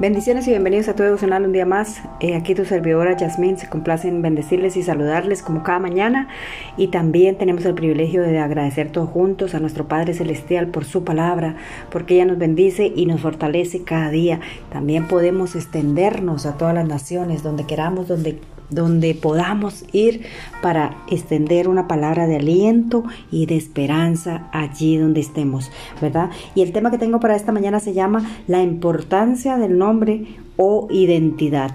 Bendiciones y bienvenidos a tu devocional un día más. Eh, aquí tu servidora Yasmín se complace en bendecirles y saludarles como cada mañana. Y también tenemos el privilegio de agradecer todos juntos a nuestro Padre Celestial por su palabra, porque ella nos bendice y nos fortalece cada día. También podemos extendernos a todas las naciones, donde queramos, donde donde podamos ir para extender una palabra de aliento y de esperanza allí donde estemos, ¿verdad? Y el tema que tengo para esta mañana se llama la importancia del nombre o identidad.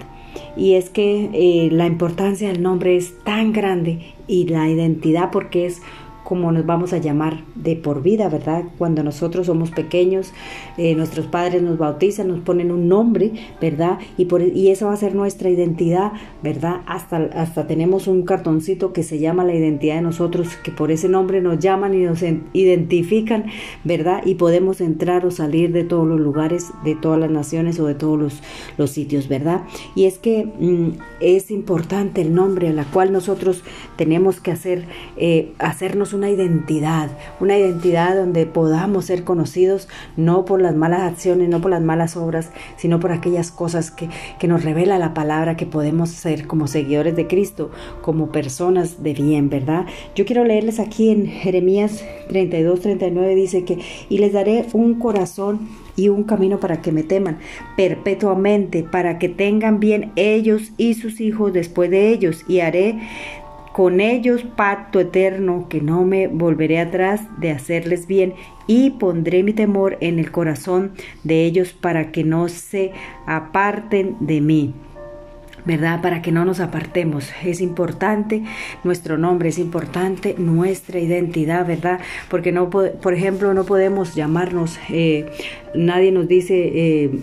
Y es que eh, la importancia del nombre es tan grande y la identidad porque es como nos vamos a llamar de por vida, ¿verdad? Cuando nosotros somos pequeños, eh, nuestros padres nos bautizan, nos ponen un nombre, ¿verdad? Y, por, y eso va a ser nuestra identidad, ¿verdad? Hasta, hasta tenemos un cartoncito que se llama la identidad de nosotros, que por ese nombre nos llaman y nos identifican, ¿verdad? Y podemos entrar o salir de todos los lugares, de todas las naciones o de todos los, los sitios, ¿verdad? Y es que mm, es importante el nombre a la cual nosotros tenemos que hacer, eh, hacernos un una identidad, una identidad donde podamos ser conocidos no por las malas acciones, no por las malas obras, sino por aquellas cosas que, nos revela la palabra que podemos ser como seguidores de Cristo, como personas de bien, ¿verdad? Yo quiero leerles aquí en Jeremías 32, 39, dice que, y les daré un corazón y un camino para que me teman perpetuamente, para que tengan bien ellos y sus hijos después de ellos, y haré con ellos pacto eterno que no me volveré atrás de hacerles bien y pondré mi temor en el corazón de ellos para que no se aparten de mí. ¿verdad? Para que no nos apartemos. Es importante nuestro nombre, es importante nuestra identidad, ¿verdad? Porque no, por ejemplo, no podemos llamarnos, eh, nadie nos dice... Eh,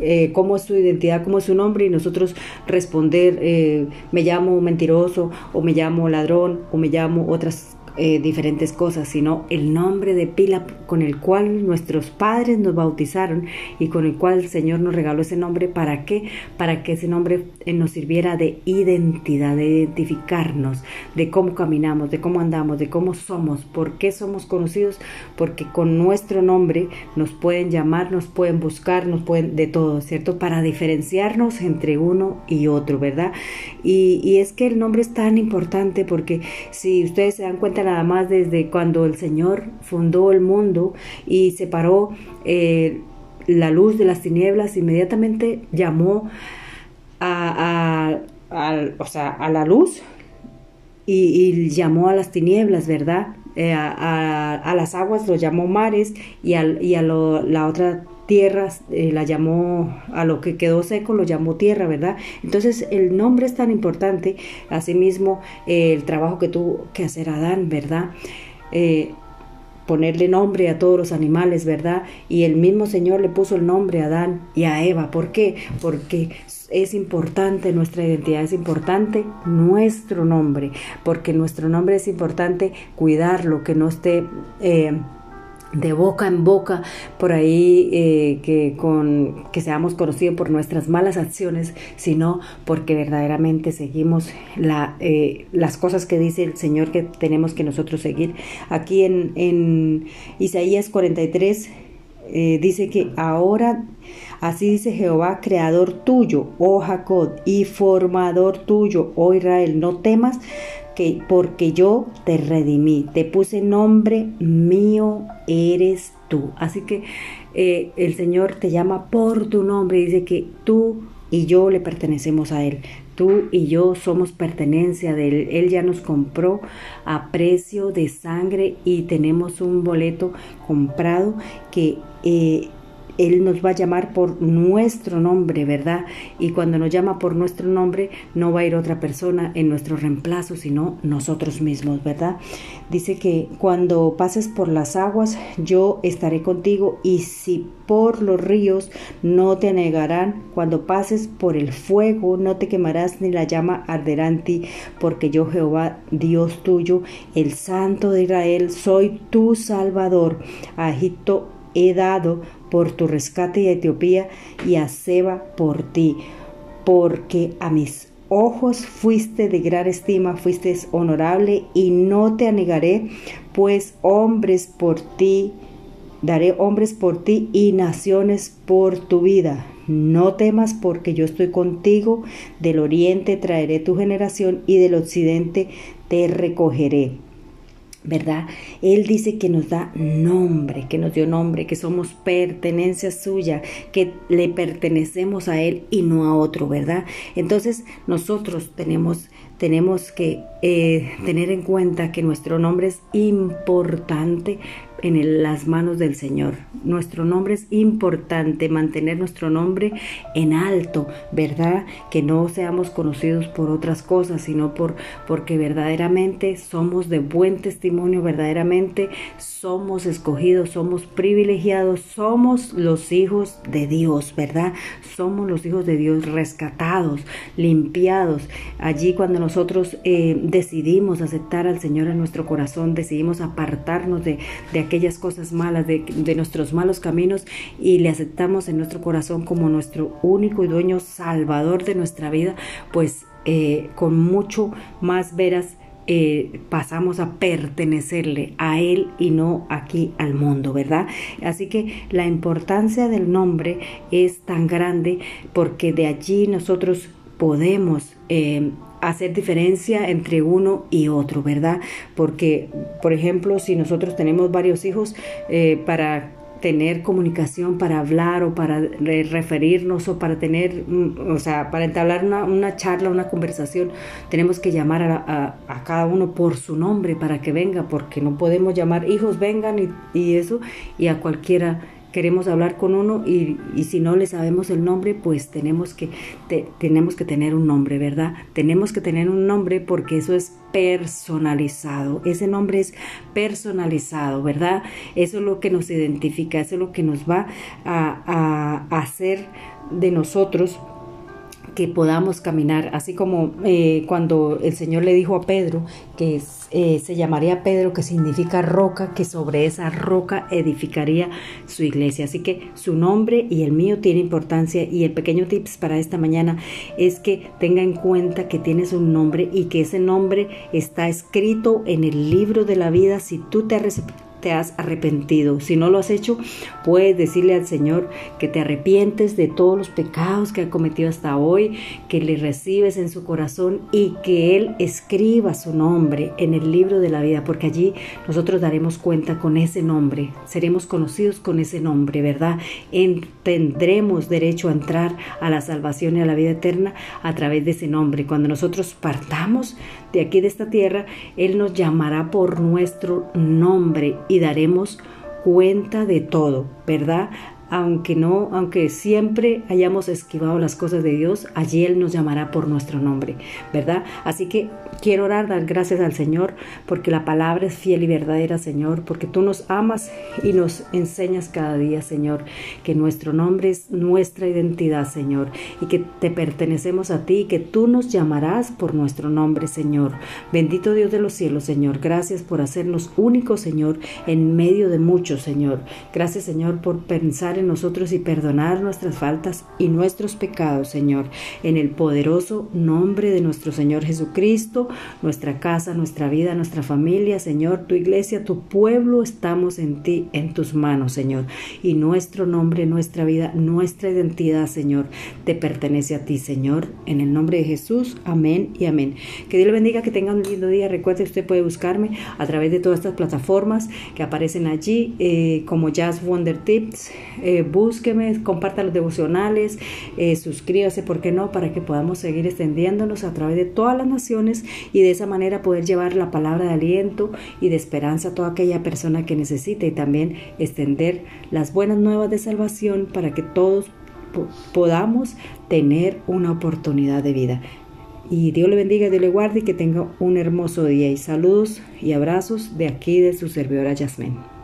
eh, cómo es su identidad, cómo es su nombre y nosotros responder eh, me llamo mentiroso o me llamo ladrón o me llamo otras eh, diferentes cosas, sino el nombre de pila con el cual nuestros padres nos bautizaron y con el cual el Señor nos regaló ese nombre. ¿Para qué? Para que ese nombre eh, nos sirviera de identidad, de identificarnos, de cómo caminamos, de cómo andamos, de cómo somos, por qué somos conocidos, porque con nuestro nombre nos pueden llamar, nos pueden buscar, nos pueden de todo, ¿cierto? Para diferenciarnos entre uno y otro, ¿verdad? Y, y es que el nombre es tan importante porque si ustedes se dan cuenta, nada más desde cuando el Señor fundó el mundo y separó eh, la luz de las tinieblas, inmediatamente llamó a, a, la luz y, llamó a las tinieblas, ¿verdad? Eh, a, las aguas lo llamó mares y, y a la otra tierra, eh, la llamó, a lo que quedó seco lo llamó tierra, ¿verdad? Entonces el nombre es tan importante, asimismo eh, el trabajo que tuvo que hacer Adán, ¿verdad? Eh, ponerle nombre a todos los animales, ¿verdad? Y el mismo Señor le puso el nombre a Adán y a Eva. ¿Por qué? Porque es importante nuestra identidad, es importante nuestro nombre, porque nuestro nombre es importante cuidarlo, que no esté de boca en boca por ahí eh, que con que seamos conocidos por nuestras malas acciones sino porque verdaderamente seguimos eh, las cosas que dice el Señor que tenemos que nosotros seguir. Aquí en, en Isaías 43 eh, dice que ahora así dice Jehová creador tuyo oh Jacob y formador tuyo oh Israel no temas porque yo te redimí, te puse nombre mío eres tú. Así que eh, el Señor te llama por tu nombre, dice que tú y yo le pertenecemos a Él. Tú y yo somos pertenencia de Él. Él ya nos compró a precio de sangre y tenemos un boleto comprado que eh, él nos va a llamar por nuestro nombre, ¿verdad? Y cuando nos llama por nuestro nombre, no va a ir otra persona en nuestro reemplazo, sino nosotros mismos, ¿verdad? Dice que cuando pases por las aguas, yo estaré contigo y si por los ríos no te anegarán, cuando pases por el fuego no te quemarás ni la llama arderá en ti, porque yo Jehová, Dios tuyo, el Santo de Israel, soy tu Salvador. A Egipto he dado por tu rescate y Etiopía y a Seba por ti, porque a mis ojos fuiste de gran estima, fuiste honorable y no te anegaré, pues hombres por ti, daré hombres por ti y naciones por tu vida. no temas porque yo estoy contigo, del oriente traeré tu generación y del occidente te recogeré. ¿Verdad? Él dice que nos da nombre, que nos dio nombre, que somos pertenencia suya, que le pertenecemos a Él y no a otro, ¿verdad? Entonces nosotros tenemos, tenemos que eh, tener en cuenta que nuestro nombre es importante en las manos del Señor. Nuestro nombre es importante, mantener nuestro nombre en alto, ¿verdad? Que no seamos conocidos por otras cosas, sino por porque verdaderamente somos de buen testimonio, verdaderamente somos escogidos, somos privilegiados, somos los hijos de Dios, ¿verdad? Somos los hijos de Dios rescatados, limpiados. Allí cuando nosotros eh, decidimos aceptar al Señor en nuestro corazón, decidimos apartarnos de, de aquellas cosas malas, de, nuestros malos caminos y le aceptamos en nuestro corazón como nuestro único y dueño salvador de nuestra vida, pues eh, con mucho más veras eh, pasamos a pertenecerle a Él y no aquí al mundo, ¿verdad? Así que la importancia del nombre es tan grande porque de allí nosotros podemos eh, hacer diferencia entre uno y otro, ¿verdad? Porque, por ejemplo, si nosotros tenemos varios hijos, eh, para tener comunicación, para hablar o para referirnos o para tener, mm, o sea, para entablar una, charla, una conversación, tenemos que llamar a, cada uno por su nombre para que venga, porque no podemos llamar hijos, vengan y, y eso, y a cualquiera queremos hablar con uno y, si no le sabemos el nombre, pues tenemos que, tenemos que tener un nombre, ¿verdad? Tenemos que tener un nombre porque eso es personalizado. Ese nombre es personalizado, ¿verdad? Eso es lo que nos identifica, eso es lo que nos va a, a hacer de nosotros que podamos caminar, así como eh, cuando el Señor le dijo a Pedro que eh, se llamaría Pedro, que significa roca, que sobre esa roca edificaría su iglesia. Así que su nombre y el mío tiene importancia y el pequeño tips para esta mañana es que tenga en cuenta que tienes un nombre y que ese nombre está escrito en el libro de la vida si tú te has te has arrepentido. Si no lo has hecho, puedes decirle al Señor que te arrepientes de todos los pecados que ha cometido hasta hoy, que le recibes en su corazón y que Él escriba su nombre en el libro de la vida, porque allí nosotros daremos cuenta con ese nombre, seremos conocidos con ese nombre, ¿verdad? tendremos derecho a entrar a la salvación y a la vida eterna a través de ese nombre. Cuando nosotros partamos de aquí de esta tierra, Él nos llamará por nuestro nombre y daremos cuenta de todo, ¿verdad? Aunque no, aunque siempre hayamos esquivado las cosas de Dios, allí Él nos llamará por nuestro nombre, ¿verdad? Así que quiero orar, dar gracias al Señor, porque la palabra es fiel y verdadera, Señor, porque tú nos amas y nos enseñas cada día, Señor, que nuestro nombre es nuestra identidad, Señor, y que te pertenecemos a ti, y que tú nos llamarás por nuestro nombre, Señor. Bendito Dios de los cielos, Señor, gracias por hacernos únicos, Señor, en medio de muchos, Señor. Gracias, Señor, por pensar nosotros y perdonar nuestras faltas y nuestros pecados, Señor, en el poderoso nombre de nuestro Señor Jesucristo, nuestra casa, nuestra vida, nuestra familia, Señor, tu iglesia, tu pueblo, estamos en ti, en tus manos, Señor. Y nuestro nombre, nuestra vida, nuestra identidad, Señor, te pertenece a ti, Señor. En el nombre de Jesús, amén y amén. Que Dios le bendiga, que tenga un lindo día. Recuerde, usted puede buscarme a través de todas estas plataformas que aparecen allí, eh, como Jazz Wonder Tips. Búsqueme, comparta los devocionales, eh, suscríbase, ¿por qué no? Para que podamos seguir extendiéndonos a través de todas las naciones y de esa manera poder llevar la palabra de aliento y de esperanza a toda aquella persona que necesite y también extender las buenas nuevas de salvación para que todos podamos tener una oportunidad de vida. Y Dios le bendiga, Dios le guarde y que tenga un hermoso día. Y saludos y abrazos de aquí de su servidora Yasmén.